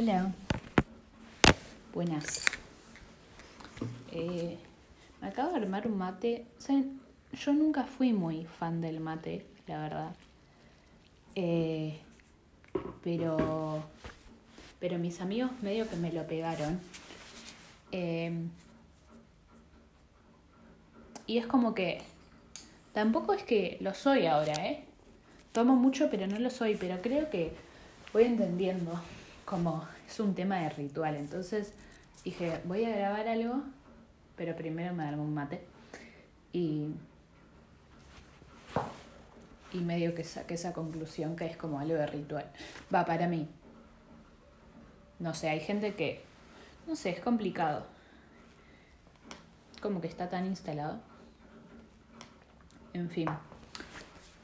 Hola. Buenas. Eh, me acabo de armar un mate. ¿Saben? Yo nunca fui muy fan del mate, la verdad. Eh, pero. Pero mis amigos medio que me lo pegaron. Eh, y es como que. Tampoco es que lo soy ahora, ¿eh? Tomo mucho, pero no lo soy. Pero creo que voy entendiendo como es un tema de ritual. Entonces dije, voy a grabar algo, pero primero me darme un mate. Y, y medio que saqué esa conclusión que es como algo de ritual. Va, para mí. No sé, hay gente que, no sé, es complicado. Como que está tan instalado. En fin.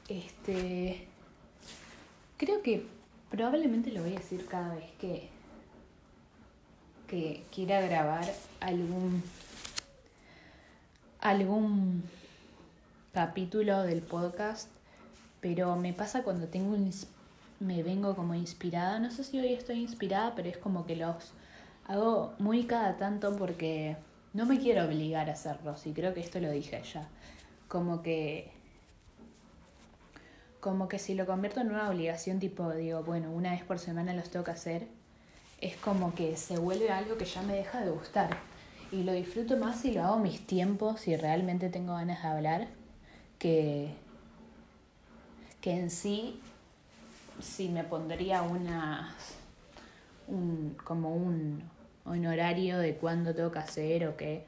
Este. Creo que probablemente lo voy a decir cada vez que, que quiera grabar algún, algún capítulo del podcast, pero me pasa cuando tengo un, me vengo como inspirada, no sé si hoy estoy inspirada, pero es como que los hago muy cada tanto porque no me quiero obligar a hacerlos y creo que esto lo dije ya, como que como que si lo convierto en una obligación, tipo, digo, bueno, una vez por semana los tengo que hacer, es como que se vuelve algo que ya me deja de gustar. Y lo disfruto más si lo hago mis tiempos, si realmente tengo ganas de hablar, que, que en sí, si me pondría una, un, como un, un horario de cuándo tengo que hacer o qué.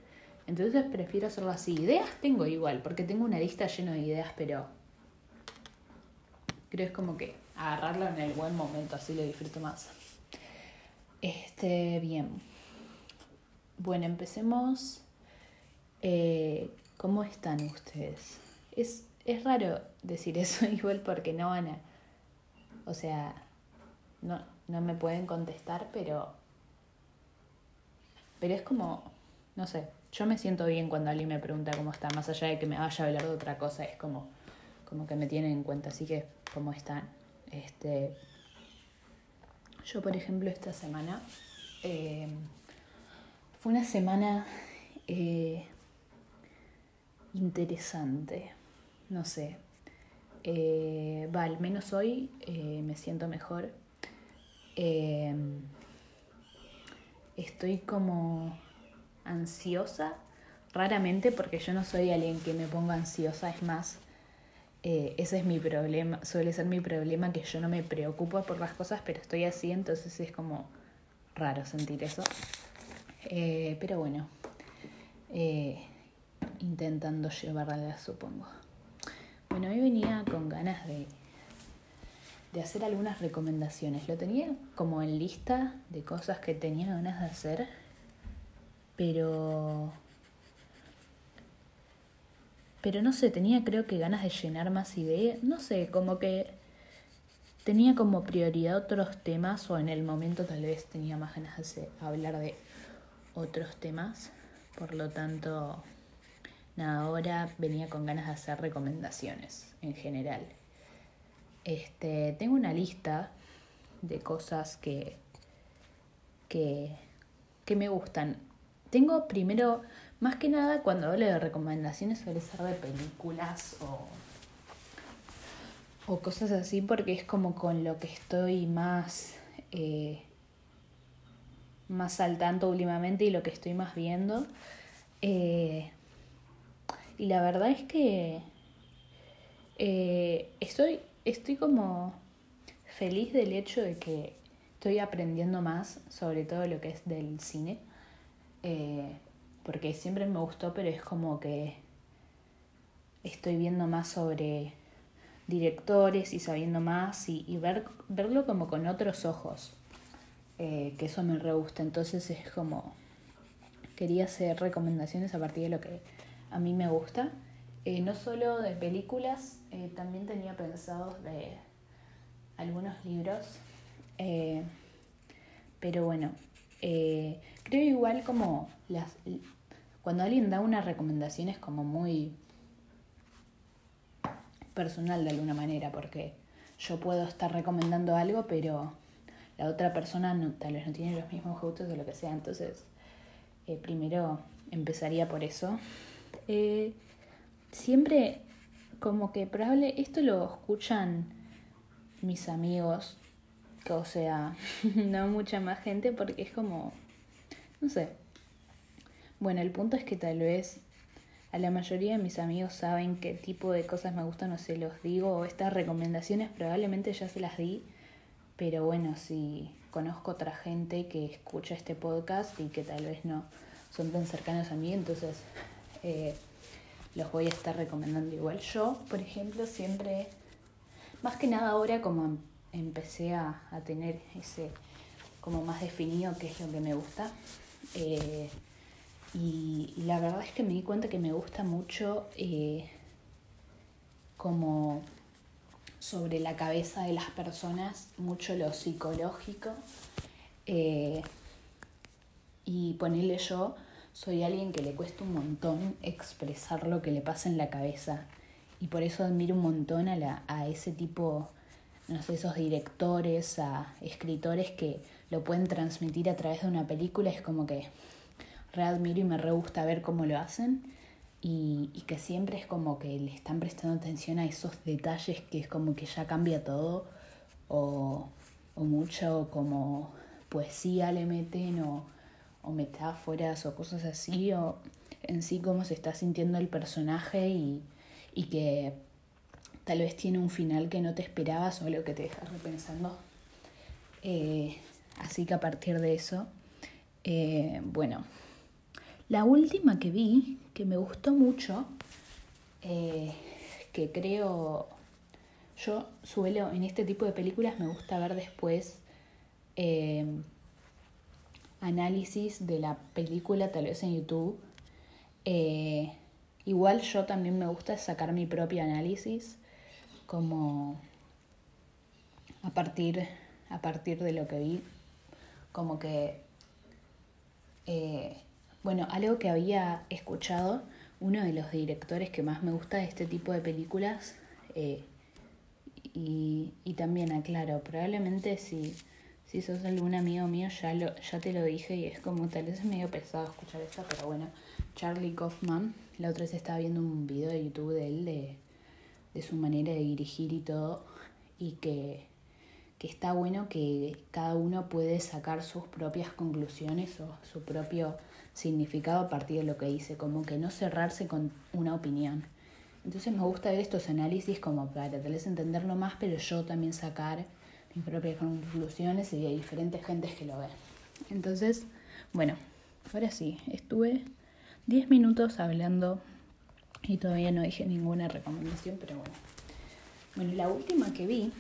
Entonces prefiero hacerlo así. Ideas tengo igual, porque tengo una lista llena de ideas, pero Creo es como que agarrarlo en el buen momento, así lo disfruto más. Este, bien. Bueno, empecemos. Eh, ¿Cómo están ustedes? Es, es raro decir eso igual porque no van a... O sea, no, no me pueden contestar, pero... Pero es como, no sé, yo me siento bien cuando alguien me pregunta cómo está, más allá de que me vaya a hablar de otra cosa, es como, como que me tienen en cuenta, así que cómo están. Este, yo, por ejemplo, esta semana eh, fue una semana eh, interesante, no sé. Eh, va, al menos hoy me siento mejor. estoy como ansiosa, raramente, porque yo no soy alguien que me ponga ansiosa, es más, eh, ese es mi problema, suele ser mi problema que yo no me preocupo por las cosas, pero estoy así, entonces es como raro sentir eso. Eh, pero bueno, eh, intentando llevarla, supongo. Bueno, hoy venía con ganas de, de hacer algunas recomendaciones. Lo tenía como en lista de cosas que tenía ganas de hacer, pero pero no sé, tenía creo que ganas de llenar más ideas, no sé, como que tenía como prioridad otros temas o en el momento tal vez tenía más ganas de hablar de otros temas, por lo tanto, ahora venía con ganas de hacer recomendaciones en general. Este, tengo una lista de cosas que, que, que me gustan. Tengo primero más que nada, cuando hablo de recomendaciones suele ser de películas o, o cosas así, porque es como con lo que estoy más, eh, más al tanto últimamente y lo que estoy más viendo. Eh, y la verdad es que eh, estoy, estoy como feliz del hecho de que estoy aprendiendo más sobre todo lo que es del cine porque siempre me gustó, pero es como que estoy viendo más sobre directores y sabiendo más y, ver, verlo como con otros ojos, eh, que eso me re gusta. Entonces es como, quería hacer recomendaciones a partir de lo que a mí me gusta. Eh, no solo de películas, eh, también tenía pensado de algunos libros. pero bueno, creo igual como las, cuando alguien da una recomendación es como muy personal de alguna manera, porque yo puedo estar recomendando algo, pero la otra persona tal vez no tiene los mismos gustos o lo que sea. Entonces, eh, primero empezaría por eso. Eh, siempre como que probable, esto lo escuchan mis amigos, o sea, no mucha más gente porque es como, no sé. Bueno, el punto es que tal vez a la mayoría de mis amigos saben qué tipo de cosas me gustan o se los digo, o estas recomendaciones probablemente ya se las di, pero bueno, si conozco otra gente que escucha este podcast y que tal vez no son tan cercanos a mí, entonces eh, los voy a estar recomendando igual. Yo, por ejemplo, siempre, más que nada ahora como em, empecé a, tener ese como más definido qué es lo que me gusta. Eh, y, la verdad es que me di cuenta que me gusta mucho eh, como sobre la cabeza de las personas, mucho lo psicológico. Eh, y ponerle yo, soy alguien que le cuesta un montón expresar lo que le pasa en la cabeza. Y por eso admiro un montón a, la, a ese tipo, no sé, esos directores, a escritores que lo pueden transmitir a través de una película. Es como que readmiro y me re gusta ver cómo lo hacen. Y, que siempre es como que le están prestando atención a esos detalles que es como que ya cambia todo. O, o mucho como poesía le meten o, o metáforas o cosas así. O en sí cómo se está sintiendo el personaje y, y que tal vez tiene un final que no te esperabas o algo que te deja repensando. Eh, así que a partir de eso, eh, bueno, la última que vi, que me gustó mucho, eh, que creo, yo suelo, en este tipo de películas me gusta ver después eh, análisis de la película, tal vez en YouTube. Eh, igual yo también me gusta sacar mi propio análisis, como a partir, a partir de lo que vi, como que bueno, algo que había escuchado, uno de los directores que más me gusta de este tipo de películas, eh, y, y, también aclaro, probablemente si, si sos algún amigo mío ya, lo, ya te lo dije y es como tal vez es medio pesado escuchar esto, pero bueno, Charlie Kaufman, la otra vez estaba viendo un video de YouTube de él de, de su manera de dirigir y todo, y que, que está bueno que cada uno puede sacar sus propias conclusiones o su propio significado a partir de lo que dice, como que no cerrarse con una opinión. Entonces me gusta ver estos análisis como para tal vez entenderlo más, pero yo también sacar mis propias conclusiones y de diferentes gentes que lo ven. Entonces, bueno, ahora sí, estuve 10 minutos hablando y todavía no dije ninguna recomendación, pero bueno. Bueno, la última que vi,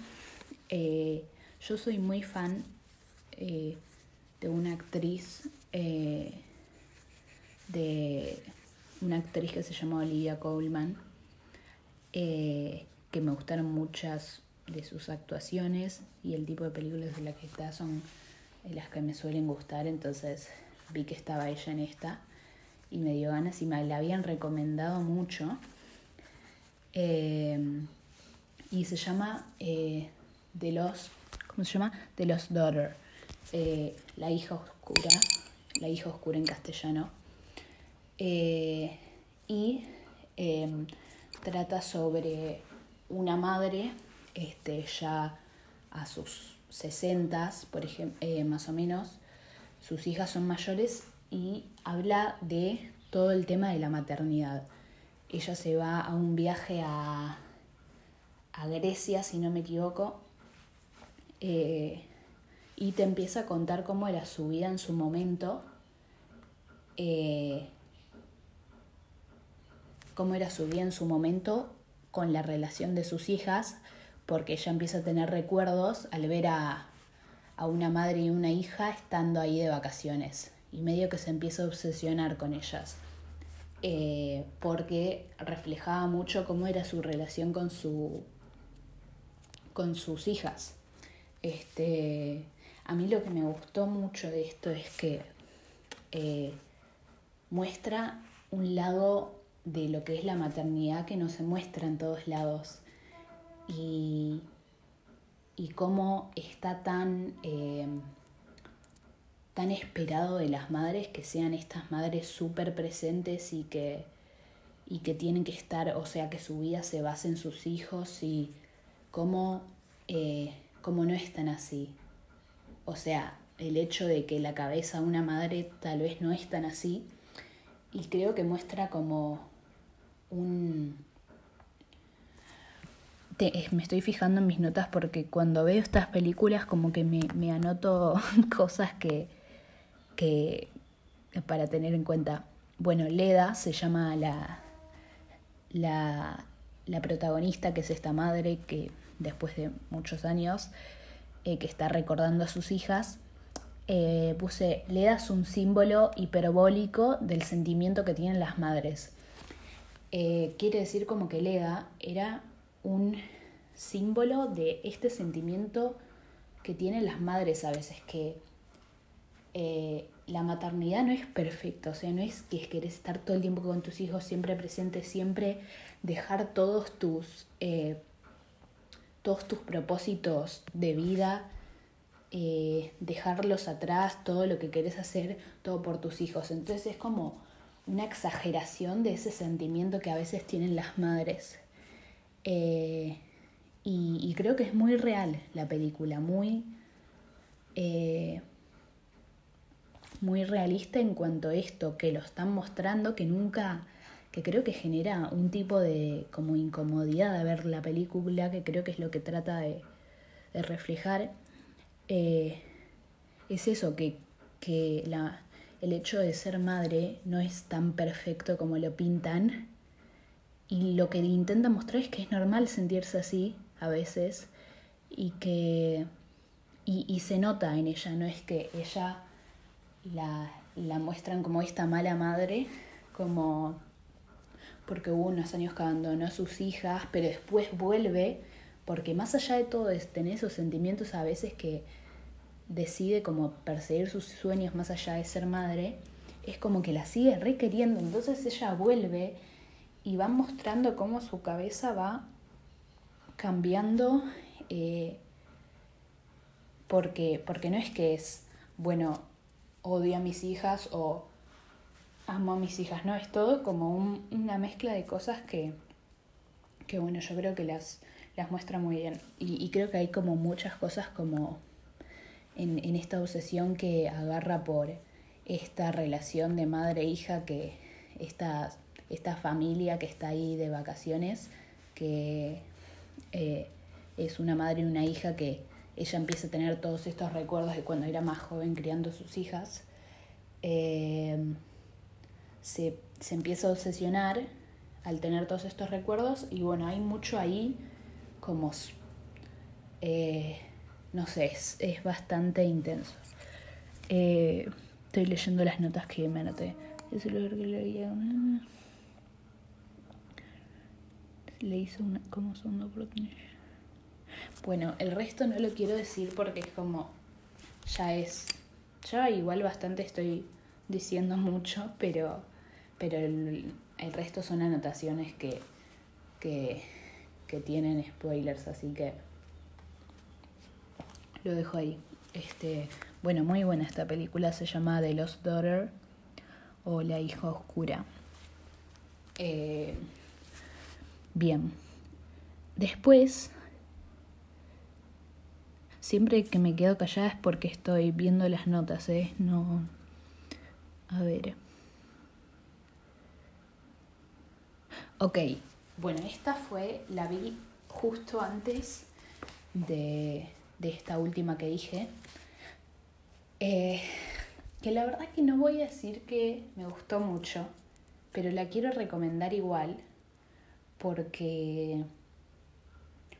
eh, yo soy muy fan eh, de una actriz eh, de una actriz que se llama Olivia Colman, eh, que me gustaron muchas de sus actuaciones y el tipo de películas de las que está son las que me suelen gustar, entonces vi que estaba ella en esta y me dio ganas y me la habían recomendado mucho. Eh, y se llama eh, The Lost, ¿cómo se llama? The Lost Daughter, la hija oscura, la hija oscura en castellano. Eh, y em, trata sobre una madre este, ya a sus 60, por ejemplo, eh, más o menos, sus hijas son mayores y habla de todo el tema de la maternidad. Ella se va a un viaje a, a Grecia, si no me equivoco, eh, y te empieza a contar cómo era su vida en su momento cómo era su vida en su momento con la relación de sus hijas, porque ella empieza a tener recuerdos al ver a, una madre y una hija estando ahí de vacaciones y medio que se empieza a obsesionar con ellas. Eh, porque reflejaba mucho cómo era su relación con su con sus hijas. Este, a mí lo que me gustó mucho de esto es que eh, muestra un lado de lo que es la maternidad que no se muestra en todos lados. Y, y cómo está tan, eh, tan esperado de las madres que sean estas madres súper presentes y que, y que tienen que estar, o sea, que su vida se base en sus hijos y cómo, eh, cómo no están así. O sea, el hecho de que la cabeza de una madre tal vez no es tan así y creo que muestra como un, me estoy fijando en mis notas porque cuando veo estas películas como que me, anoto cosas que, que para tener en cuenta. Bueno, Leda se llama la, la, la protagonista, que es esta madre que después de muchos años, eh, que está recordando a sus hijas, eh, puse, Leda es un símbolo hiperbólico del sentimiento que tienen las madres. Eh, quiere decir como que Leda era un símbolo de este sentimiento que tienen las madres a veces, que eh, la maternidad no es perfecta, o sea, no es que querés estar todo el tiempo con tus hijos, siempre presente, siempre dejar todos tus, eh, todos tus propósitos de vida, dejarlos atrás, todo lo que querés hacer, todo por tus hijos. Entonces es como una exageración de ese sentimiento que a veces tienen las madres. Eh, y, creo que es muy real la película, muy, eh, muy realista en cuanto a esto, que lo están mostrando, que nunca, que creo que genera un tipo de como incomodidad de ver la película, que creo que es lo que trata de, reflejar. Eh, es eso, que, que la, el hecho de ser madre no es tan perfecto como lo pintan. Y lo que intenta mostrar es que es normal sentirse así a veces y que y, se nota en ella, no es que ella la, la, muestran como esta mala madre, como porque hubo unos años que abandonó a sus hijas, pero después vuelve, porque más allá de todo es tener esos sentimientos a veces que decide como perseguir sus sueños más allá de ser madre, es como que la sigue requeriendo, entonces ella vuelve y va mostrando cómo su cabeza va cambiando eh, porque, porque no es que es, bueno, odio a mis hijas o amo a mis hijas, no, es todo como una mezcla de cosas que, que, bueno, yo creo que las, las muestra muy bien. Y, creo que hay como muchas cosas como en, esta obsesión que agarra por esta relación de madre-hija e que esta esta familia que está ahí de vacaciones, que eh, es una madre y una hija que ella empieza a tener todos estos recuerdos de cuando era más joven criando sus hijas, eh, se, empieza a obsesionar al tener todos estos recuerdos y bueno, hay mucho ahí como, eh, no sé, es, es bastante intenso. estoy leyendo las notas que me anoté. Es el que leía le hizo una, como segundo Bueno, el resto no lo quiero decir porque es como, ya es, ya igual bastante estoy diciendo mucho, pero, pero el, resto son anotaciones que, que, que tienen spoilers, así que lo dejo ahí. Este, bueno, muy buena esta película, se llama The Lost Daughter o La hija oscura. Eh, Bien. Después, siempre que me quedo callada es porque estoy viendo las notas, ¿eh? No. A ver. Ok, bueno, esta fue, la vi justo antes de, de esta última que dije. Eh, que la verdad que no voy a decir que me gustó mucho, pero la quiero recomendar igual porque,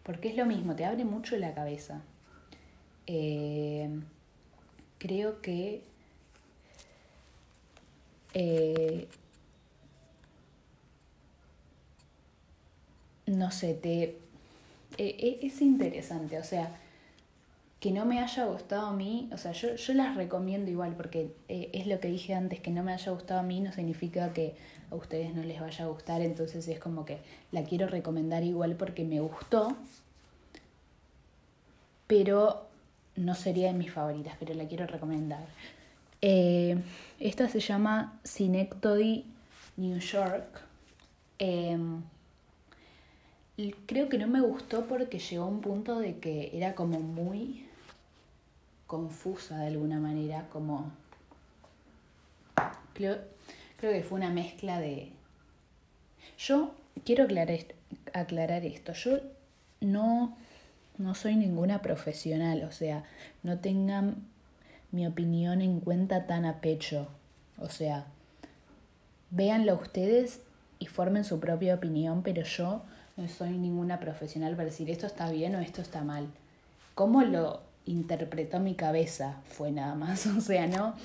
porque es lo mismo, te abre mucho la cabeza. Eh, creo que eh, no sé, te e, es interesante, o sea, que no me haya gustado a mí, o sea, yo, yo las recomiendo igual, porque eh, es lo que dije antes, que no me haya gustado a mí no significa que a ustedes no les vaya a gustar, entonces es como que la quiero recomendar igual porque me gustó. pero no sería de mis favoritas, pero la quiero recomendar. Eh, esta se llama Synecdoche New York. Em, creo que no me gustó porque llegó a un punto de que era como muy confusa de alguna manera, como... Creo, creo que fue una mezcla de... Yo quiero aclarar, aclarar esto, yo no, no soy ninguna profesional, o sea, no tengan mi opinión en cuenta tan a pecho, o sea, véanlo ustedes y formen su propia opinión, pero yo no soy ninguna profesional para decir esto está bien o esto está mal. ¿Cómo lo interpretó mi cabeza? Fue nada más, o sea, no,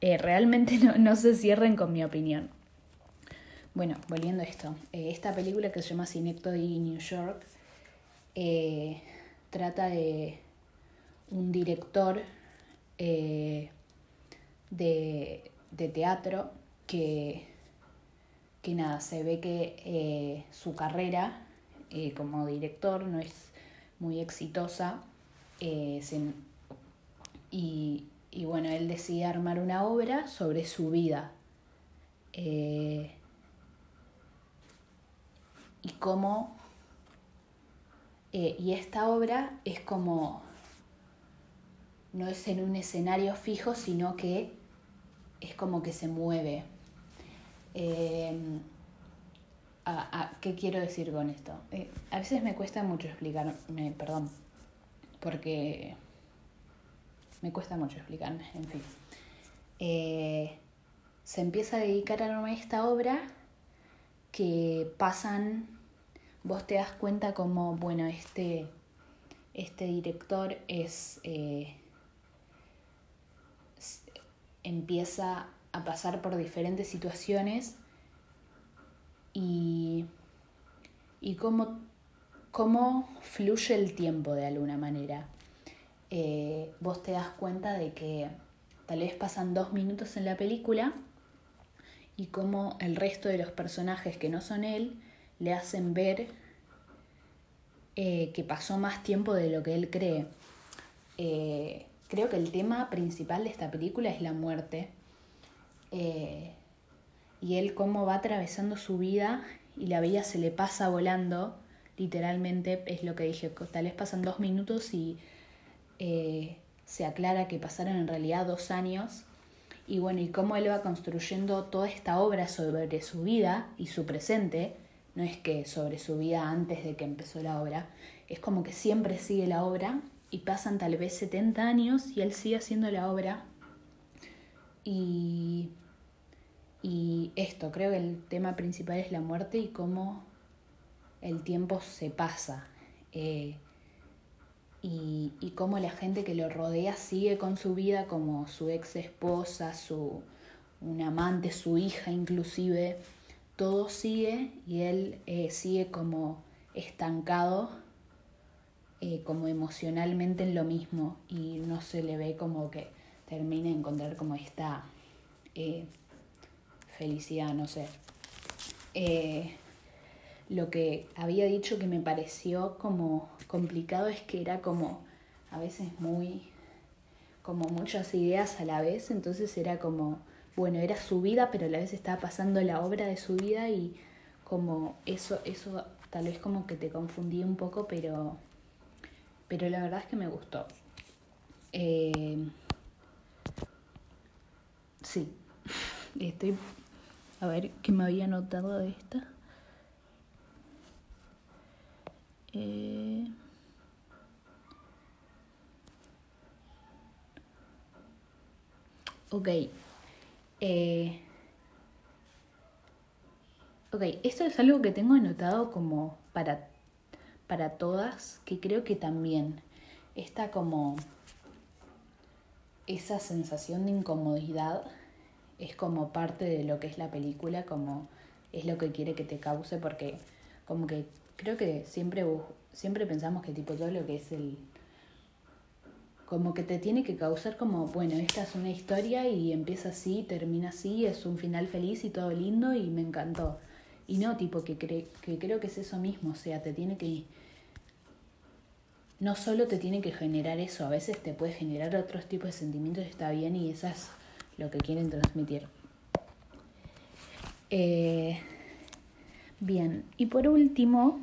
eh, realmente no, no, se cierren con mi opinión. Bueno, volviendo a esto, eh, esta película que se llama Cinecto y New York eh, trata de un director de, de teatro que que nada, se ve que su carrera como director no es muy exitosa eh, y, y, bueno, él decide armar una obra sobre su vida y cómo y esta obra es como no es en un escenario fijo sino que es como que se mueve eh, a, ¿Qué quiero decir con esto? Eh, a veces me cuesta mucho explicarme, perdón, porque me cuesta mucho explicarme, en fin. Eh, se empieza a dedicar a esta obra que pasan, vos te das cuenta como, bueno, este, este director es, eh, empieza a pasar por diferentes situaciones y, y cómo, cómo fluye el tiempo de alguna manera. Eh, vos te das cuenta de que tal vez pasan dos minutos en la película y cómo el resto de los personajes que no son él le hacen ver eh, que pasó más tiempo de lo que él cree. Eh, creo que el tema principal de esta película es la muerte y él cómo va atravesando su vida y la vida se le pasa volando, literalmente es lo que dije, tal vez pasan dos minutos y eh, se aclara que pasaron en realidad dos años. Y bueno, y cómo él va construyendo toda esta obra sobre su vida y su presente, no es que sobre su vida antes de que empezó la obra, es como que siempre sigue la obra y pasan tal vez 70 años y él sigue haciendo la obra. Y y esto, creo que el tema principal es la muerte y cómo el tiempo se pasa. Eh, y, y, cómo la gente que lo rodea sigue con su vida como su ex esposa, su un amante, su hija inclusive, todo sigue y él eh, sigue como estancado, eh, como emocionalmente en lo mismo y no se le ve como que termine de encontrar como esta felicidad, no sé. Lo que había dicho que me pareció como complicado es que era como a veces muy como muchas ideas a la vez, entonces era como, bueno, era su vida, pero a la vez estaba pasando la obra de su vida y como eso, eso tal vez como que te confundí un poco, pero, pero la verdad es que me gustó. Eh, sí, estoy a ver, ¿qué me había notado de esta? Eh... Ok. Eh... Ok, esto es algo que tengo anotado como para, para todas, que creo que también está como esa sensación de incomodidad es como parte de lo que es la película, como es lo que quiere que te cause, porque como que creo que siempre, siempre pensamos que tipo todo lo que es el... Como que te tiene que causar como, bueno, esta es una historia y empieza así, termina así, es un final feliz y todo lindo y me encantó. Y no, tipo, que, que creo que es eso mismo, o sea, te tiene que no solo te tiene que generar eso, a veces te puede generar otros tipos de sentimientos está bien y eso es lo que quieren transmitir. Eh, bien, y por último,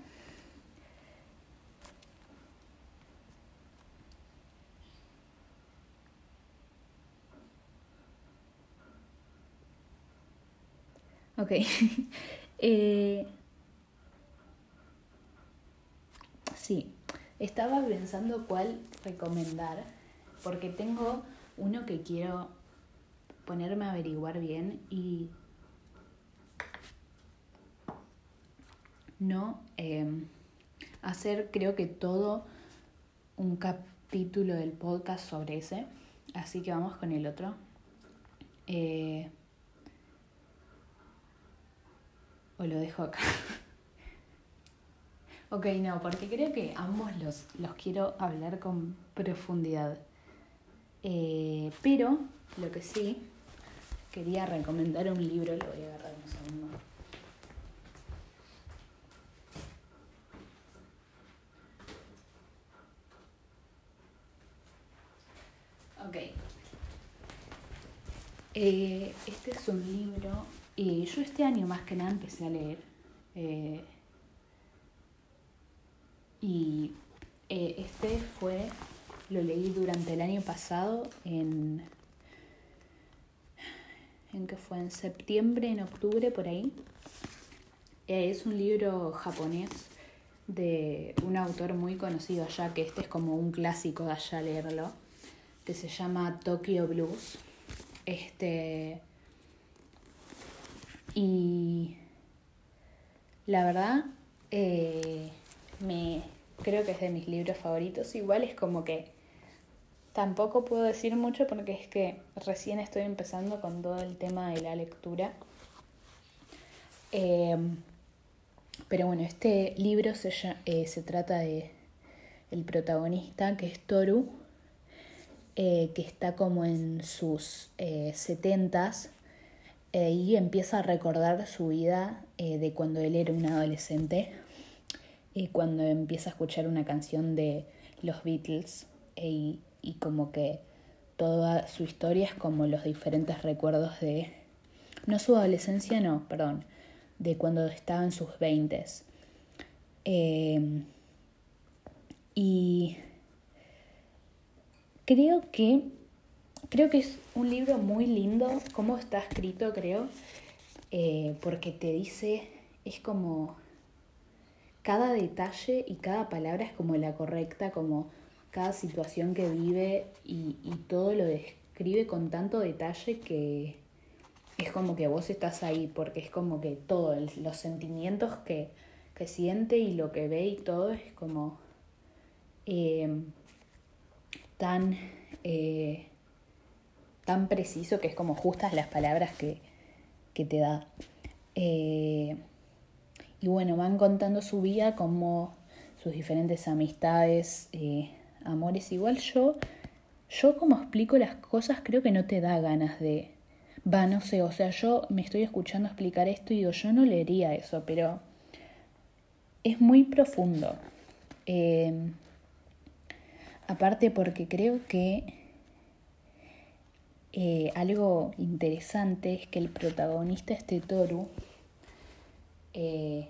Ok. eh, sí, estaba pensando cuál recomendar, porque tengo uno que quiero ponerme a averiguar bien y no em, hacer creo que todo un capítulo del podcast sobre ese. Así que vamos con el otro. Eh, o lo dejo acá. ok, no, porque creo que ambos los, los quiero hablar con profundidad. Eh, pero lo que sí, quería recomendar un libro, lo voy a agarrar un segundo. Ok. Eh, este es un libro y yo este año más que nada empecé a leer. Eh, y eh, este fue, lo leí durante el año pasado en, en que fue en septiembre, en octubre, por ahí. Eh, es un libro japonés de un autor muy conocido allá, que este es como un clásico de allá leerlo, que se llama Tokyo Blues. Este y la verdad, eh, me, creo que es de mis libros favoritos. Igual es como que tampoco puedo decir mucho porque es que recién estoy empezando con todo el tema de la lectura. Em, pero bueno, este libro se, eh, se trata de el protagonista, que es Toru, eh, que está como en sus setentas eh, y empieza a recordar su vida eh, de cuando él era un adolescente y cuando empieza a escuchar una canción de los Beatles y, y como que toda su historia es como los diferentes recuerdos de, no su adolescencia, no, perdón, de cuando estaba en sus veintes. Eh, y creo que Creo que es un libro muy lindo, cómo está escrito, creo, eh, porque te dice, es como cada detalle y cada palabra es como la correcta, como cada situación que vive y, todo lo describe con tanto detalle que es como que vos estás ahí, porque es como que todo, los sentimientos que, siente y lo que ve y todo es como eh, tan... Eh, tan preciso que es como justas las palabras que, te da. Eh, y bueno, van contando su vida como sus diferentes amistades, eh, amores. Igual yo, yo como explico las cosas creo que no te da ganas de... Va, no sé, o sea, yo me estoy escuchando explicar esto y digo, yo no leería eso, pero es muy profundo. Eh, aparte porque creo que eh, algo interesante es que el protagonista, este Toru, eh,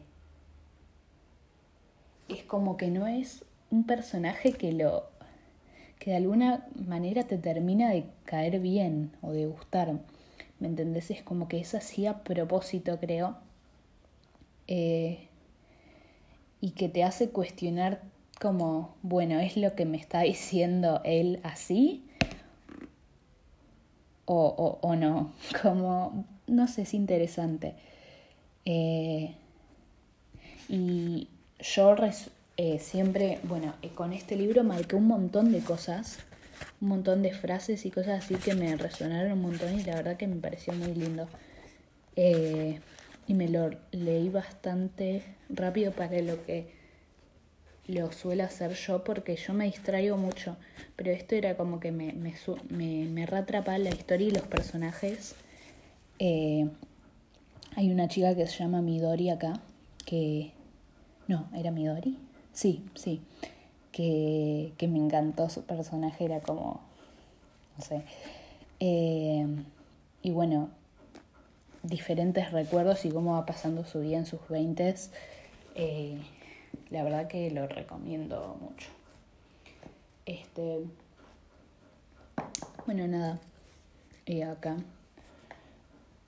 es como que no es un personaje que lo que de alguna manera te termina de caer bien o de gustar. ¿Me entendés? Es como que es así a propósito, creo. Eh, y que te hace cuestionar como, bueno, ¿es lo que me está diciendo él así? O, o, no. Como, no sé, es interesante. Eh, y yo eh, siempre, bueno, eh, con este libro marqué un montón de cosas, un montón de frases y cosas así que me resonaron un montón y la verdad que me pareció muy lindo. y me lo leí bastante rápido para lo que lo suelo hacer yo porque yo me distraigo mucho, pero esto era como que me, me, me, me la historia y los personajes. Eh, hay una chica que se llama Midori acá, que... No, ¿era Midori? Sí, sí. que, que me encantó su personaje, era como, no sé. Eh, y bueno, diferentes recuerdos y cómo va pasando su vida en sus veintes. Eh, la verdad que lo recomiendo mucho. Este. Bueno, nada. Y acá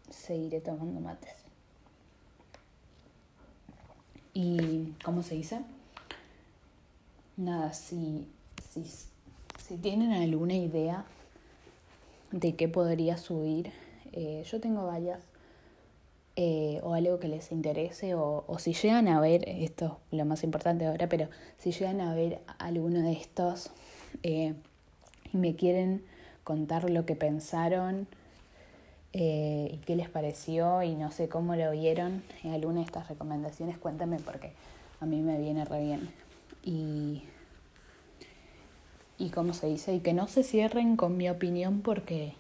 seguiré tomando mates. Y, ¿cómo se dice? Nada, si, si, si tienen alguna idea de qué podría subir, eh, yo tengo varias, eh, o algo que les interese, o, o, si llegan a ver, esto es lo más importante ahora, pero si llegan a ver alguno de estos eh, y me quieren contar lo que pensaron y qué les pareció y no sé cómo lo vieron alguna de estas recomendaciones, cuéntame porque a mí me viene re bien. Y y como se dice, y que no se cierren con mi opinión porque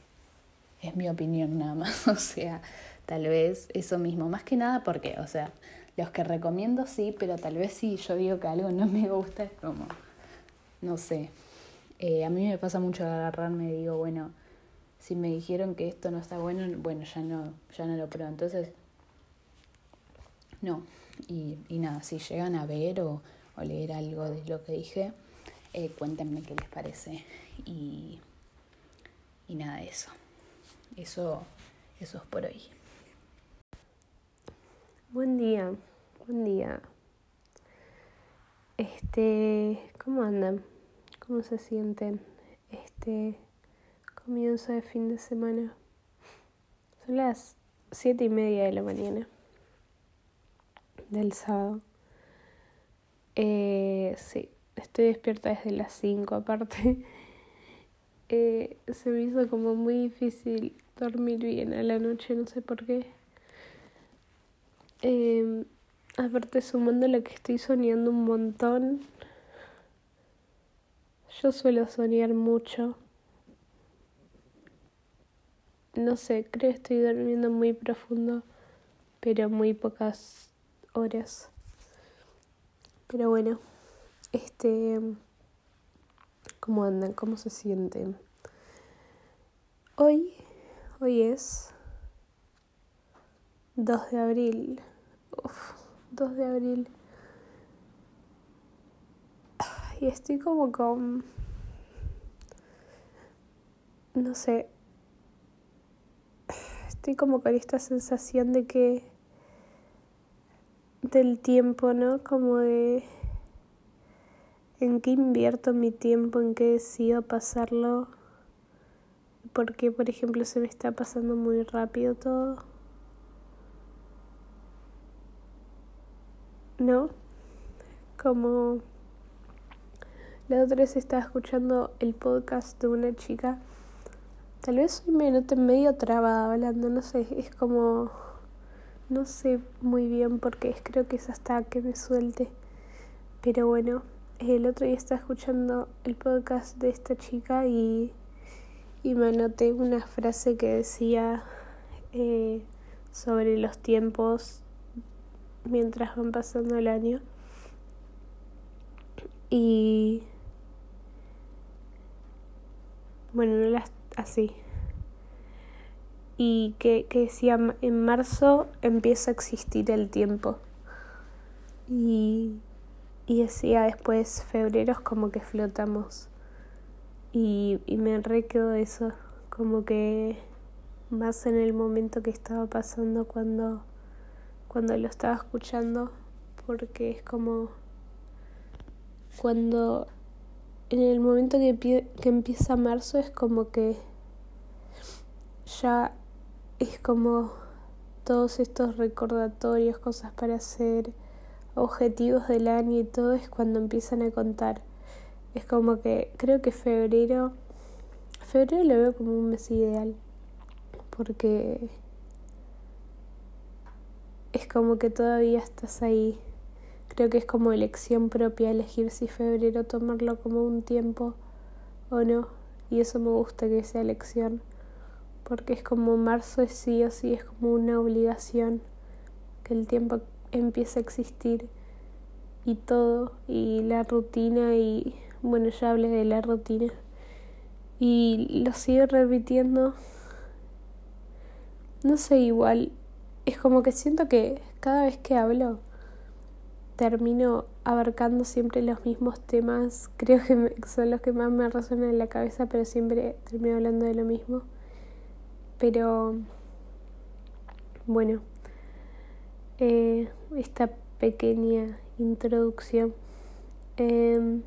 es mi opinión nada más, o sea, tal vez eso mismo, más que nada porque, o sea, los que recomiendo sí, pero tal vez si yo digo que algo no me gusta es como, no sé, eh, a mí me pasa mucho agarrarme y digo, bueno, si me dijeron que esto no está bueno, bueno, ya no, ya no lo pruebo, entonces, no, y, y nada, si llegan a ver o, o leer algo de lo que dije, eh, cuéntenme qué les parece. Y, y nada, eso. Eso, eso es por hoy. Buen día, buen día. Este, ¿cómo andan? ¿Cómo se sienten? Este comienzo de fin de semana. Son las siete y media de la mañana del sábado. Eh, sí, estoy despierta desde las 5 aparte. Eh, se me hizo como muy difícil dormir bien a la noche, no sé por qué. Eh, aparte sumando lo que estoy soñando un montón. Yo suelo soñar mucho. No sé, creo que estoy durmiendo muy profundo, pero muy pocas horas. Pero bueno. Este, ¿cómo andan? ¿Cómo se sienten? Hoy, hoy es 2 de abril. Uf, 2 de abril. Y estoy como con... No sé. Estoy como con esta sensación de que... Del tiempo, ¿no? Como de en qué invierto mi tiempo, en qué decido pasarlo, porque por ejemplo se me está pasando muy rápido todo. ¿No? Como la otra vez estaba escuchando el podcast de una chica. Tal vez hoy me note medio trabada hablando, no sé, es como no sé muy bien porque creo que es hasta que me suelte. Pero bueno, el otro día estaba escuchando el podcast de esta chica y, y me anoté una frase que decía eh, sobre los tiempos mientras van pasando el año. Y bueno, no las así. Y que, que decía en marzo empieza a existir el tiempo. Y y decía después, febrero es como que flotamos. Y, y me re quedó eso, como que más en el momento que estaba pasando cuando, cuando lo estaba escuchando, porque es como cuando en el momento que, que empieza marzo es como que ya es como todos estos recordatorios, cosas para hacer objetivos del año y todo es cuando empiezan a contar. Es como que creo que febrero, febrero lo veo como un mes ideal, porque es como que todavía estás ahí. Creo que es como elección propia elegir si febrero tomarlo como un tiempo o no. Y eso me gusta que sea elección, porque es como marzo es sí o sí, es como una obligación que el tiempo empieza a existir y todo, y la rutina, y bueno, ya hablé de la rutina, y lo sigo repitiendo. No sé, igual, es como que siento que cada vez que hablo termino abarcando siempre los mismos temas, creo que son los que más me resuenan en la cabeza, pero siempre termino hablando de lo mismo. Pero bueno, eh, esta pequeña introducción. Em,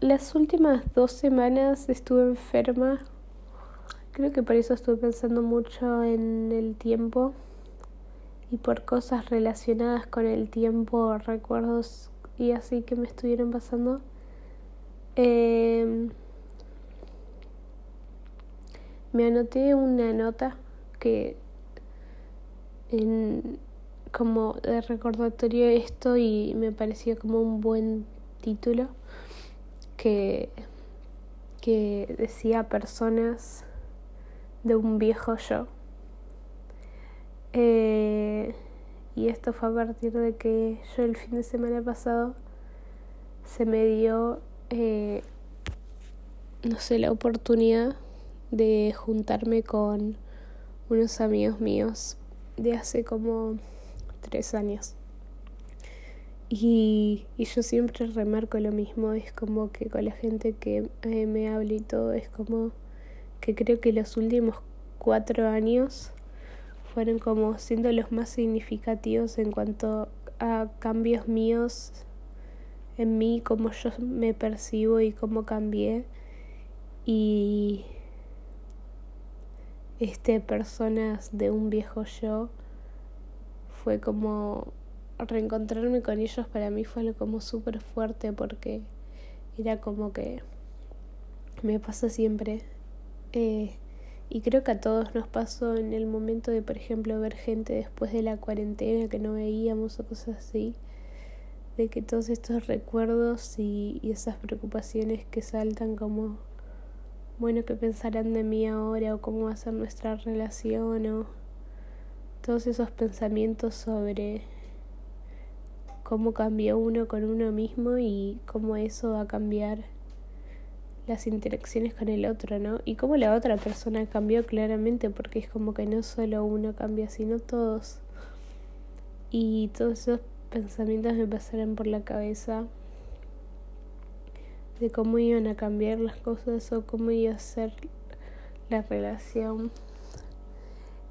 las últimas dos semanas estuve enferma. Creo que por eso estuve pensando mucho en el tiempo y por cosas relacionadas con el tiempo, recuerdos y así que me estuvieron pasando. Em, me anoté una nota que en, como de recordatorio esto y me pareció como un buen título que, que decía personas de un viejo yo. Eh, y esto fue a partir de que yo el fin de semana pasado se me dio, eh, no sé, la oportunidad de juntarme con unos amigos míos de hace como tres años. Y, y, yo siempre remarco lo mismo, es como que con la gente que eh, me habla y todo, es como que creo que los últimos cuatro años fueron como siendo los más significativos en cuanto a cambios míos en mí, cómo yo me percibo y cómo cambié. Y este personas de un viejo yo fue como reencontrarme con ellos para mí fue algo como súper fuerte porque era como que me pasa siempre eh, y creo que a todos nos pasó en el momento de por ejemplo ver gente después de la cuarentena que no veíamos o cosas así de que todos estos recuerdos y, y esas preocupaciones que saltan como bueno, qué pensarán de mí ahora o cómo va a ser nuestra relación o todos esos pensamientos sobre cómo cambió uno con uno mismo y cómo eso va a cambiar las interacciones con el otro, ¿no? Y cómo la otra persona cambió claramente, porque es como que no solo uno cambia, sino todos. Y todos esos pensamientos me pasaron por la cabeza de cómo iban a cambiar las cosas o cómo iba a ser la relación.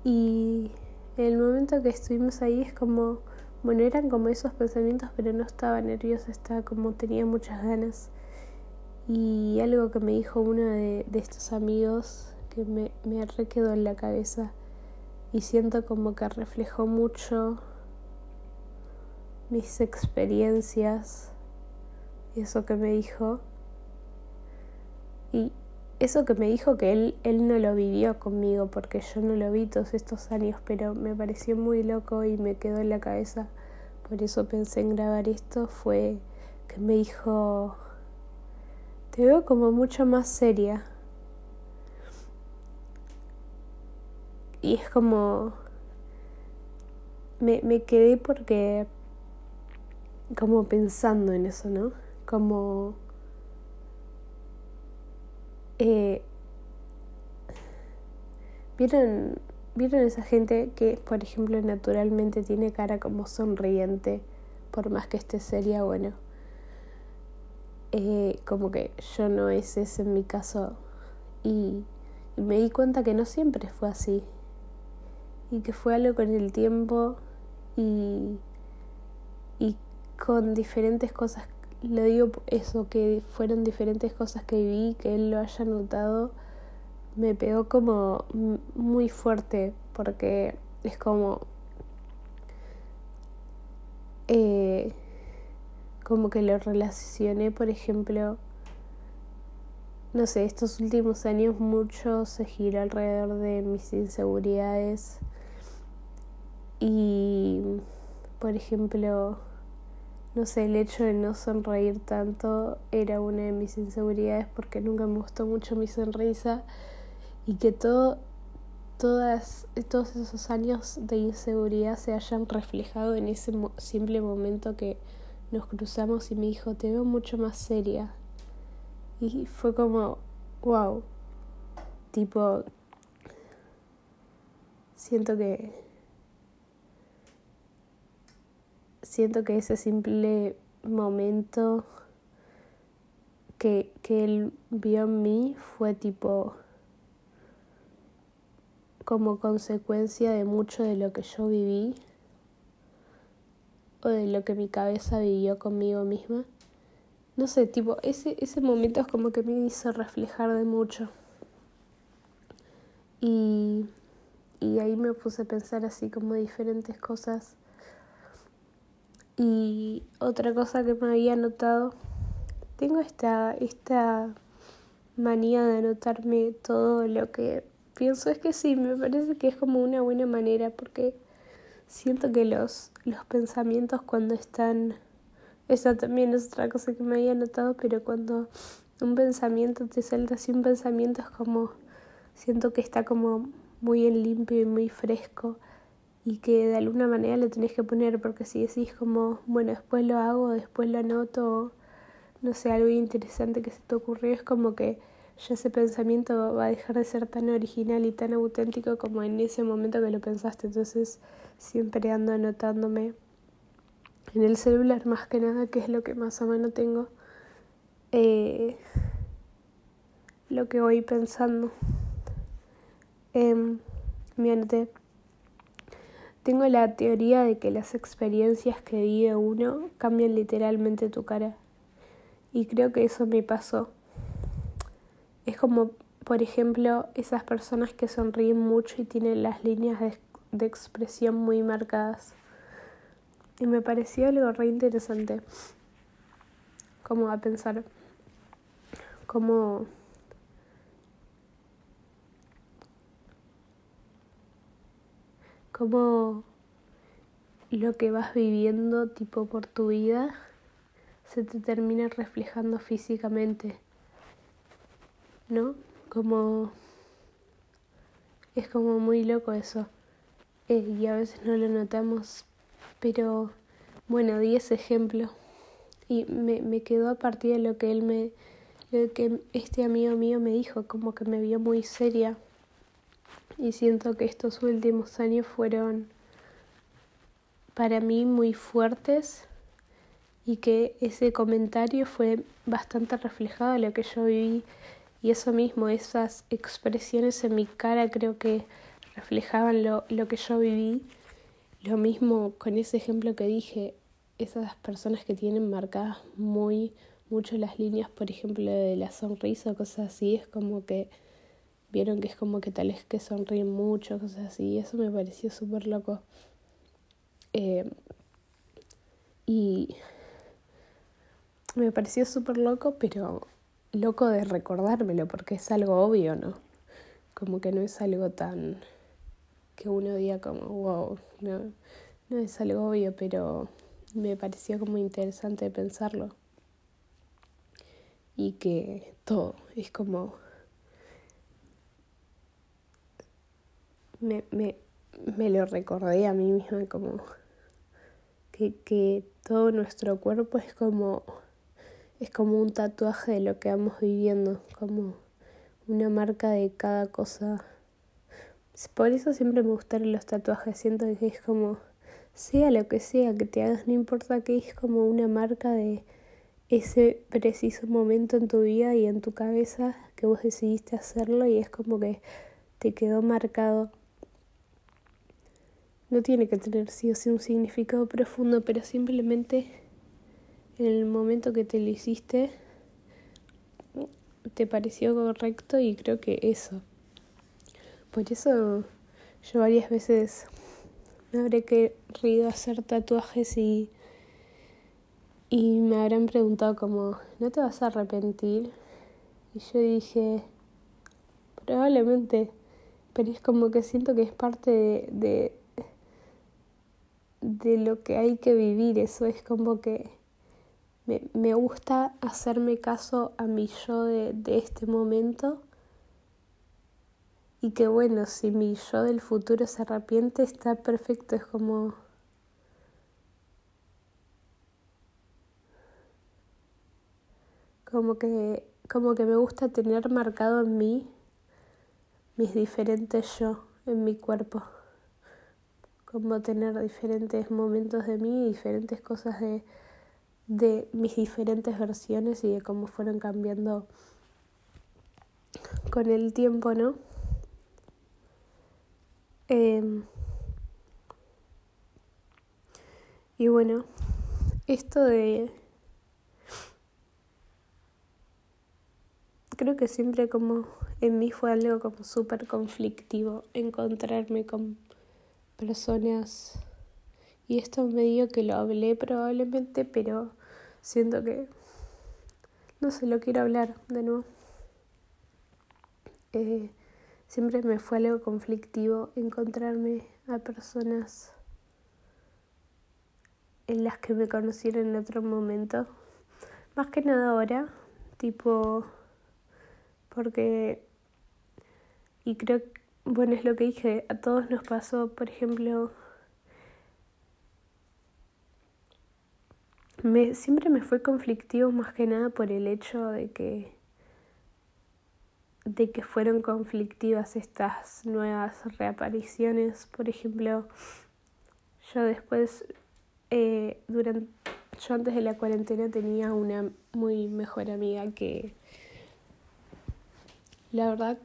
Y el momento que estuvimos ahí es como, bueno, eran como esos pensamientos, pero no estaba nerviosa, estaba como tenía muchas ganas. Y algo que me dijo uno de, de estos amigos que me, me en la cabeza y siento como que reflejó mucho mis experiencias, eso que me dijo y eso que me dijo que él, él no lo vivió conmigo porque yo no lo vi todos estos años, pero me pareció muy loco y me quedó en la cabeza. Por eso pensé en grabar esto, fue que me dijo, te veo como mucho más seria. Y es como, me, me quedé porque, como pensando en eso, ¿no? Como eh, ¿vieron, ¿Vieron esa gente que, por ejemplo, naturalmente tiene cara como sonriente, por más que esté seria? Bueno, eh, como que yo no es ese en mi caso. Y, me di cuenta que no siempre fue así. Y que fue algo con el tiempo y, y con diferentes cosas lo digo eso, que fueron diferentes cosas que vi, que él lo haya notado, me pegó como muy fuerte, porque es como... Eh, como que lo relacioné, por ejemplo, no sé, estos últimos años mucho se gira alrededor de mis inseguridades y, por ejemplo, no sé, el hecho de no sonreír tanto era una de mis inseguridades porque nunca me gustó mucho mi sonrisa y que todo todas, todos esos años de inseguridad se hayan reflejado en ese simple momento que nos cruzamos y me dijo, te veo mucho más seria. Y fue como, wow, tipo, siento que, siento que ese simple momento que, que él vio en mí fue tipo como consecuencia de mucho de lo que yo viví de lo que mi cabeza vivió conmigo misma. No sé, tipo, ese, ese momento es como que me hizo reflejar de mucho. Y, y ahí me puse a pensar así como diferentes cosas. Y otra cosa que me había notado, tengo esta, esta manía de anotarme todo lo que pienso es que sí, me parece que es como una buena manera porque siento que los, los pensamientos cuando están, esa también es otra cosa que me había notado, pero cuando un pensamiento te salta así, un pensamiento es como, siento que está como muy en limpio y muy fresco y que de alguna manera lo tenés que poner porque si decís como, bueno, después lo hago, después lo anoto, no sé, algo interesante que se te ocurrió, es como que ya ese pensamiento va a dejar de ser tan original y tan auténtico como en ese momento que lo pensaste. Entonces siempre ando anotándome en el celular más que nada, que es lo que más a mano tengo, eh, lo que voy pensando. Eh. Tengo la teoría de que las experiencias que vive uno cambian literalmente tu cara. Y creo que eso me pasó es como, por ejemplo, esas personas que sonríen mucho y tienen las líneas de, expresión muy marcadas. Y me pareció algo re interesante. Como a pensar, como como lo que vas viviendo tipo por tu vida se te termina reflejando físicamente. ¿No? Como es como muy loco eso. Eh, y a veces no lo notamos, pero bueno, di ese ejemplo y me, me quedó a partir de lo que él me, lo que este amigo mío me dijo, como que me vio muy seria y siento que estos últimos años fueron para mí muy fuertes y que ese comentario fue bastante reflejado a lo que yo viví y eso mismo, esas expresiones en mi cara creo que reflejaban lo, lo que yo viví. Lo mismo con ese ejemplo que dije, esas personas que tienen marcadas muy mucho las líneas, por ejemplo, de la sonrisa o cosas así, es como que vieron que es como que tal vez que sonríen mucho, cosas así, eso me pareció súper loco. Eh, y me pareció súper loco, pero loco de recordármelo porque es algo obvio, ¿no? Como que no es algo tan que uno diga como, wow, no, no es algo obvio, pero me pareció como interesante pensarlo. Y que todo es como... Me, me, me lo recordé a mí misma como que, que todo nuestro cuerpo es como es como un tatuaje de lo que vamos viviendo, como una marca de cada cosa. Por eso siempre me gustaron los tatuajes, siento que es como, sea lo que sea que te hagas, no importa que es como una marca de ese preciso momento en tu vida y en tu cabeza que vos decidiste hacerlo y es como que te quedó marcado. No tiene que tener sí o sí un significado profundo, pero simplemente en el momento que te lo hiciste te pareció correcto y creo que eso. Por eso yo varias veces me habré querido hacer tatuajes y, y me habrán preguntado como, ¿no te vas a arrepentir? Y yo dije, probablemente, pero es como que siento que es parte de, de, de lo que hay que vivir, eso es como que me, me gusta hacerme caso a mi yo de, de este momento y que bueno, si mi yo del futuro se arrepiente, está perfecto, es como... Como que, como que me gusta tener marcado en mí mis diferentes yo en mi cuerpo. Como tener diferentes momentos de mí, diferentes cosas de, de mis diferentes versiones y de cómo fueron cambiando con el tiempo, ¿no? Em, y bueno, esto de... Creo que siempre como en mí fue algo como súper conflictivo encontrarme con personas y esto medio que lo hablé probablemente, pero siento que no sé, lo quiero hablar de nuevo. Eh, siempre me fue algo conflictivo encontrarme a personas en las que me conocieron en otro momento. Más que nada ahora, tipo, porque, y creo, bueno, es lo que dije, a todos nos pasó, por ejemplo, me, siempre me fue conflictivo más que nada por el hecho de que de que fueron conflictivas estas nuevas reapariciones. Por ejemplo, yo después, eh, durante, yo antes de la cuarentena tenía una muy mejor amiga que la verdad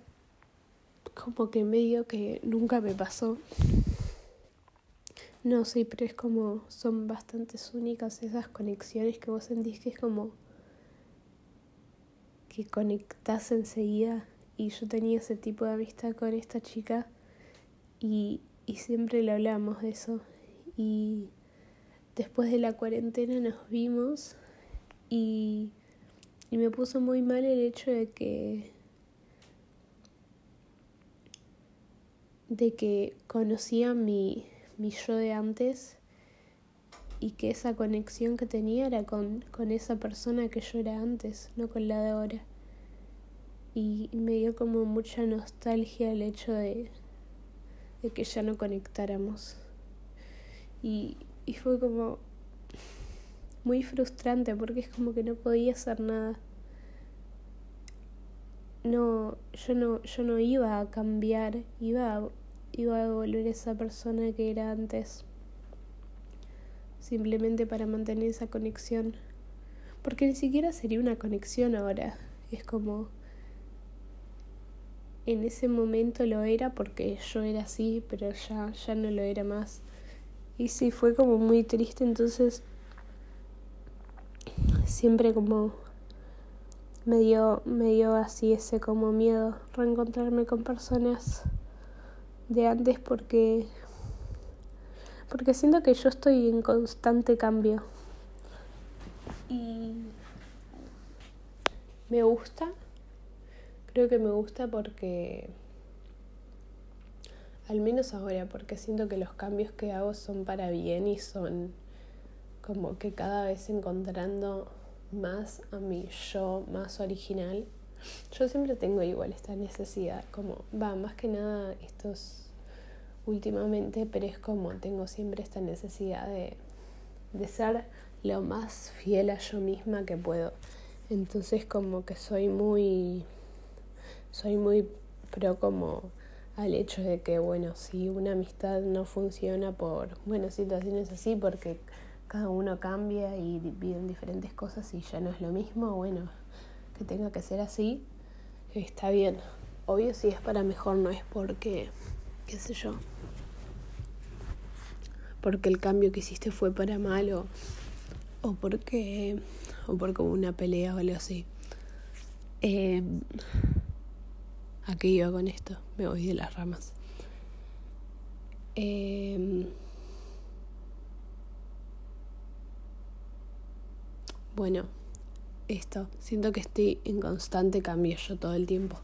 como que medio que nunca me pasó. No sé, pero es como son bastante únicas esas conexiones que vos sentís que es como que conectás enseguida. Y yo tenía ese tipo de amistad con esta chica y, y siempre le hablamos de eso. Y después de la cuarentena nos vimos y, y me puso muy mal el hecho de que de que conocía mi, mi yo de antes y que esa conexión que tenía era con, con esa persona que yo era antes, no con la de ahora. Y me dio como mucha nostalgia el hecho de, de que ya no conectáramos. Y, y fue como muy frustrante porque es como que no podía hacer nada. No, yo no, yo no iba a cambiar, iba a iba a volver esa persona que era antes, simplemente para mantener esa conexión. Porque ni siquiera sería una conexión ahora, es como en ese momento lo era porque yo era así, pero ya, ya no lo era más. Y sí, fue como muy triste, entonces siempre como me dio, me dio así ese como miedo reencontrarme con personas de antes porque porque siento que yo estoy en constante cambio. Y me gusta creo que me gusta porque al menos ahora porque siento que los cambios que hago son para bien y son como que cada vez encontrando más a mi yo más original. Yo siempre tengo igual esta necesidad, como, va, más que nada estos últimamente, pero es como tengo siempre esta necesidad de, de ser lo más fiel a yo misma que puedo. Entonces como que soy muy, soy muy pro como al hecho de que, bueno, si una amistad no funciona por, bueno, situaciones así, porque cada uno cambia y viven diferentes cosas y ya no es lo mismo, bueno, que tenga que ser así, está bien. Obvio si es para mejor, no es porque, qué sé yo, porque el cambio que hiciste fue para mal o, o porque, o porque hubo una pelea o algo así. Eh, ¿A qué iba con esto? Me voy de las ramas. Eh, bueno esto. Siento que estoy en constante cambio yo todo el tiempo.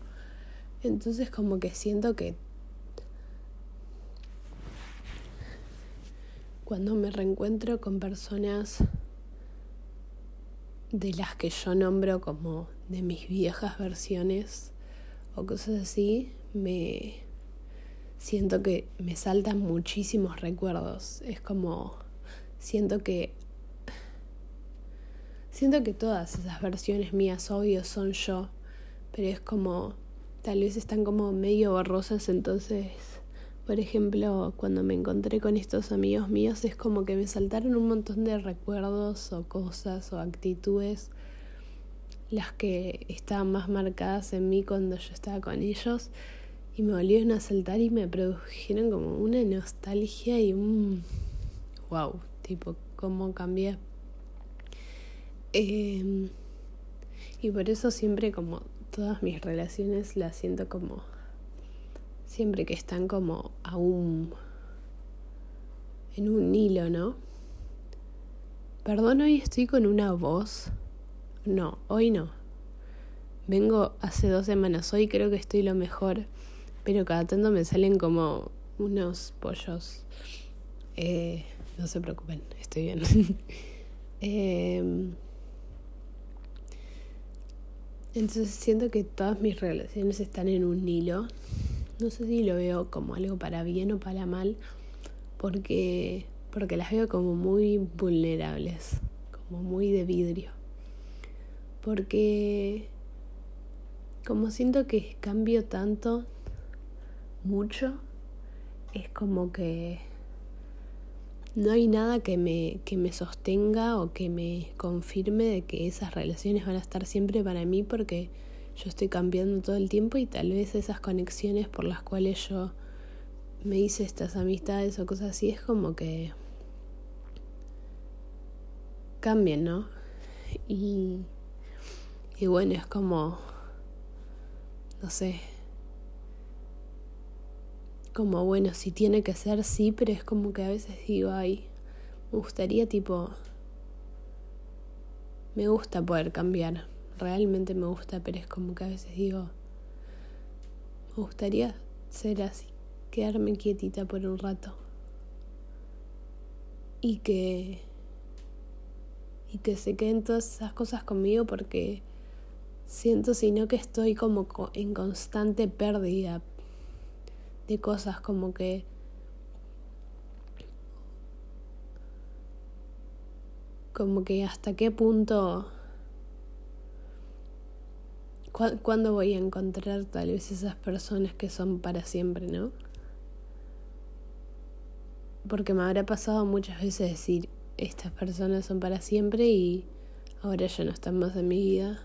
Entonces como que siento que cuando me reencuentro con personas de las que yo nombro como de mis viejas versiones o cosas así, me siento que me saltan muchísimos recuerdos. Es como siento que siento que todas esas versiones mías obvio son yo, pero es como tal vez están como medio borrosas, entonces por ejemplo, cuando me encontré con estos amigos míos es como que me saltaron un montón de recuerdos o cosas o actitudes las que estaban más marcadas en mí cuando yo estaba con ellos y me volvieron a saltar y me produjeron como una nostalgia y un wow, tipo, cómo cambié. Em, y por eso siempre como todas mis relaciones las siento como siempre que están como aún en un hilo, ¿no? Perdón, hoy estoy con una voz. No, hoy no. Vengo hace dos semanas, hoy creo que estoy lo mejor, pero cada tanto me salen como unos pollos. Eh, no se preocupen, estoy bien. Em, entonces siento que todas mis relaciones están en un hilo no sé si lo veo como algo para bien o para mal, porque, porque las veo como muy vulnerables, como muy de vidrio. Porque como siento que cambio tanto, mucho, es como que no hay nada que me, que me sostenga o que me confirme de que esas relaciones van a estar siempre para mí porque yo estoy cambiando todo el tiempo y tal vez esas conexiones por las cuales yo me hice estas amistades o cosas así es como que cambien, ¿no? Y, y bueno, es como, no sé, como bueno, si tiene que ser, sí, pero es como que a veces digo, ay, me gustaría tipo, me gusta poder cambiar realmente me gusta, pero es como que a veces digo, me gustaría ser así, quedarme quietita por un rato. Y que y que se queden todas esas cosas conmigo porque siento sino que estoy como en constante pérdida de cosas como que como que hasta qué punto ¿Cuándo voy a encontrar tal vez esas personas que son para siempre, no? Porque me habrá pasado muchas veces decir, estas personas son para siempre y ahora ya no están más en mi vida.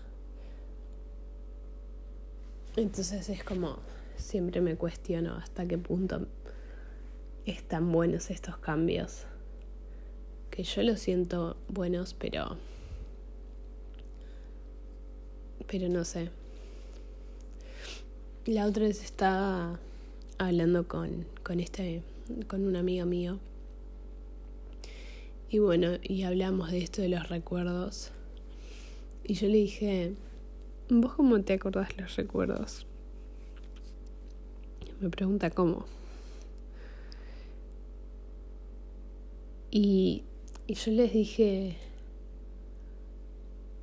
Entonces es como, siempre me cuestiono hasta qué punto están buenos estos cambios. Que yo los siento buenos, pero... Pero no sé. La otra vez estaba hablando con, con este, con un amigo mío. Y bueno, y hablamos de esto de los recuerdos. Y yo le dije, ¿vos cómo te acordás los recuerdos? Me pregunta cómo. Y, y yo les dije,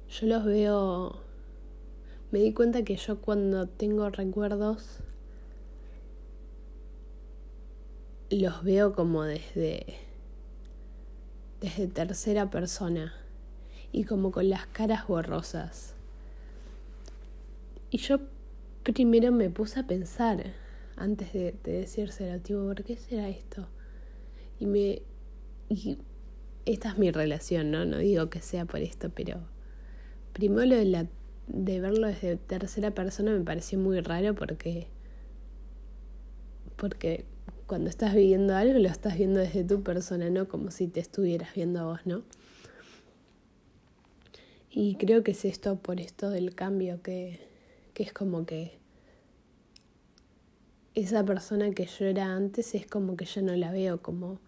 yo los veo me di cuenta que yo cuando tengo recuerdos los veo como desde desde tercera persona y como con las caras borrosas. Y yo primero me puse a pensar antes de, de decírselo, tipo, ¿por qué será esto? Y me y esta es mi relación, ¿no? No digo que sea por esto, pero primero lo de la de verlo desde tercera persona me pareció muy raro porque porque cuando estás viviendo algo lo estás viendo desde tu persona, no como si te estuvieras viendo a vos, ¿no? Y creo que es esto por esto del cambio que, que es como que esa persona que yo era antes es como que yo no la veo como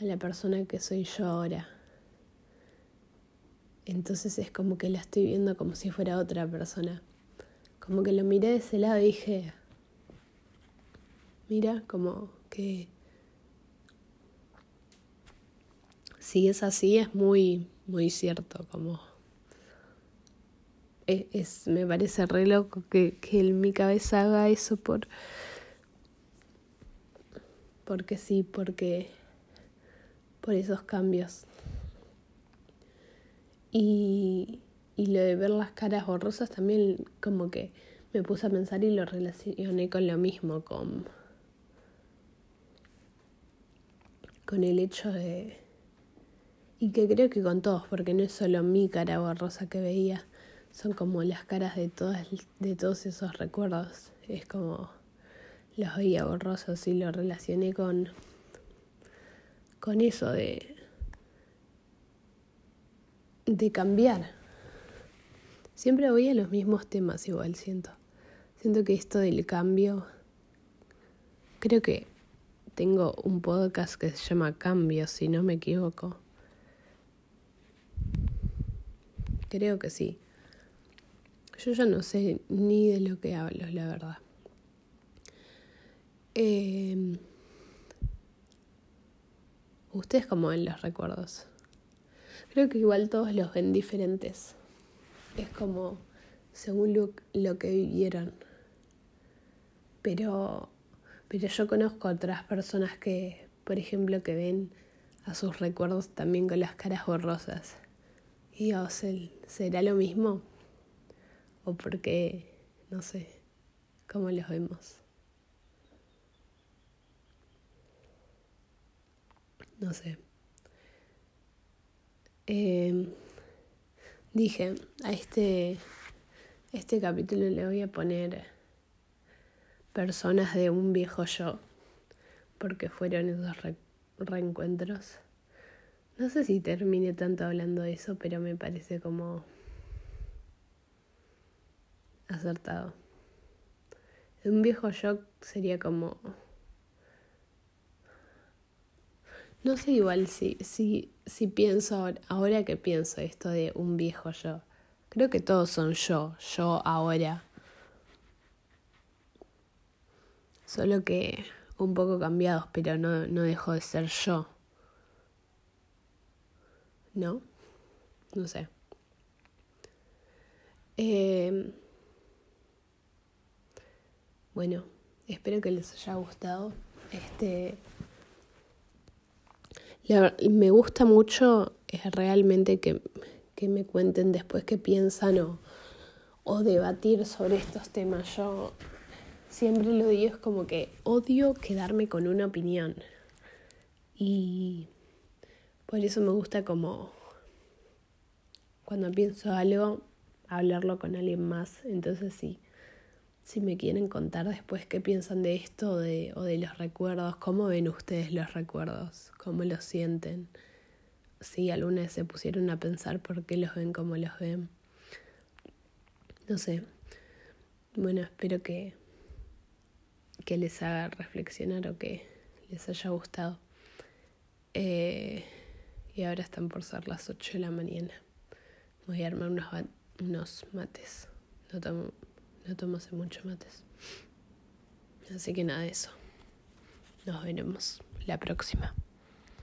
a la persona que soy yo ahora. Entonces es como que la estoy viendo como si fuera otra persona. Como que lo miré de ese lado y dije, mira, como que si es así es muy, muy cierto, como es, me parece re loco que, que mi cabeza haga eso por, porque sí, porque por esos cambios. Y, y lo de ver las caras borrosas también como que me puse a pensar y lo relacioné con lo mismo, con, con el hecho de... Y que creo que con todos, porque no es solo mi cara borrosa que veía, son como las caras de, todas, de todos esos recuerdos. Es como los veía borrosos y lo relacioné con, con eso de, de cambiar. Siempre voy a los mismos temas igual, siento. Siento que esto del cambio, creo que tengo un podcast que se llama Cambio, si no me equivoco. Creo que sí. Yo ya no sé ni de lo que hablo, la verdad. Eh, ¿Ustedes cómo ven los recuerdos? Creo que igual todos los ven diferentes. Es como según lo, lo que vivieron. Pero, pero yo conozco otras personas que, por ejemplo, que ven a sus recuerdos también con las caras borrosas. Y o ¿será lo mismo? ¿O porque, no sé, cómo los vemos? No sé. Eh, dije, a este, este capítulo le voy a poner personas de un viejo yo, porque fueron esos reencuentros. No sé si termine tanto hablando de eso, pero me parece como acertado. Un viejo yo sería como... No sé igual si, si, si pienso ahora que pienso esto de un viejo yo. Creo que todos son yo, yo ahora. solo que un poco cambiados, pero no, no dejó de ser yo. ¿No? No sé. Eh, bueno, espero que les haya gustado. Este. Me gusta mucho es realmente que, que, me cuenten después qué piensan o, o debatir sobre estos temas. Yo siempre lo digo, es como que odio quedarme con una opinión. Y por eso me gusta como cuando pienso algo, hablarlo con alguien más. Entonces sí, si me quieren contar después qué piensan de esto o de, o de los recuerdos, cómo ven ustedes los recuerdos, cómo los sienten. Si alguna vez se pusieron a pensar por qué los ven como los ven. No sé. Bueno, espero que que les haga reflexionar o que les haya gustado. Eh, y ahora están por ser las 8 de la mañana. Voy a armar unos, unos mates. No tomo, no tomo hace mucho mates. Así que nada de eso. Nos veremos la próxima.